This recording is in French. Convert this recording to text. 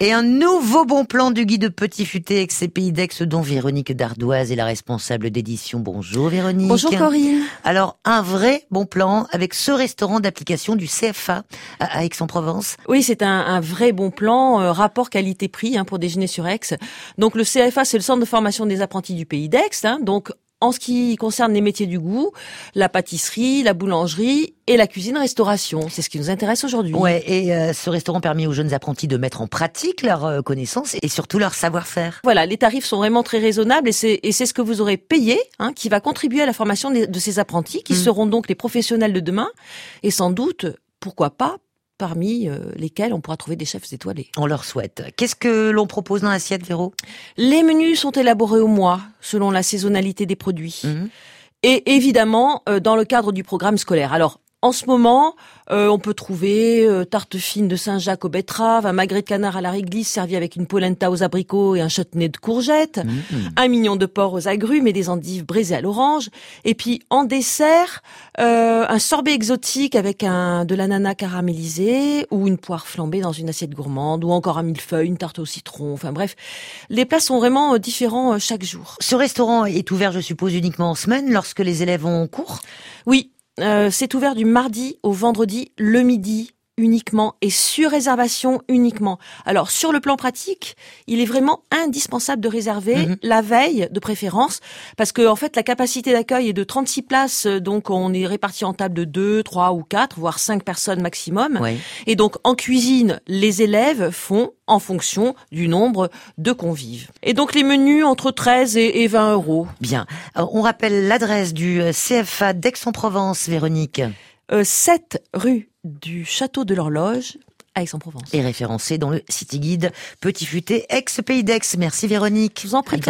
Et un nouveau bon plan du guide Petit Futé avec ses pays d'Aix dont Véronique Dardoise est la responsable d'édition. Bonjour Véronique. Bonjour Corinne. Alors un vrai bon plan avec ce restaurant d'application du CFA à Aix-en-Provence. Oui, c'est un, un, vrai bon plan, euh, rapport qualité-prix hein, pour déjeuner sur Aix. Donc le CFA, c'est le centre de formation des apprentis du pays d'Aix. Hein, donc en ce qui concerne les métiers du goût, la pâtisserie, la boulangerie et la cuisine-restauration. C'est ce qui nous intéresse aujourd'hui. Ouais, et euh, ce restaurant permet aux jeunes apprentis de mettre en pratique leurs euh, connaissances et surtout leur savoir-faire. Voilà, les tarifs sont vraiment très raisonnables et c'est, et c'est ce que vous aurez payé, hein, qui va contribuer à la formation de, de ces apprentis, qui mmh. seront donc les professionnels de demain et sans doute, pourquoi pas, parmi euh, lesquels on pourra trouver des chefs étoilés. On leur souhaite. Qu'est-ce que l'on propose dans l'assiette, Véro? Les menus sont élaborés au mois, selon la saisonnalité des produits. Mmh. Et évidemment, euh, dans le cadre du programme scolaire. Alors, en ce moment, euh, on peut trouver euh, tarte fine de Saint-Jacques aux betteraves, un magret de canard à la réglisse servi avec une polenta aux abricots et un chutney de courgettes, mmh. un mignon de porc aux agrumes et des endives braisées à l'orange. Et puis en dessert, euh, un sorbet exotique avec un de l'ananas caramélisé ou une poire flambée dans une assiette gourmande ou encore un millefeuille, une tarte au citron. Enfin bref, les plats sont vraiment euh, différents euh, chaque jour. Ce restaurant est ouvert, je suppose, uniquement en semaine lorsque les élèves ont cours? Oui, euh, c'est ouvert du mardi au vendredi le midi uniquement et sur réservation uniquement. Alors sur le plan pratique, il est vraiment indispensable de réserver mmh. la veille de préférence parce que en fait la capacité d'accueil est de 36 places donc on est réparti en table de 2, 3 ou 4 voire 5 personnes maximum. Oui. Et donc en cuisine, les élèves font en fonction du nombre de convives. Et donc les menus entre 13 et 20 euros. Bien. Alors, on rappelle l'adresse du euh, CFA d'Aix-en-Provence, Véronique. Euh, 7 rue du château de l'horloge à Aix-en-Provence. Et référencé dans le City Guide Petit Futé ex-Pays d'Aix. Merci Véronique. Je vous en prie.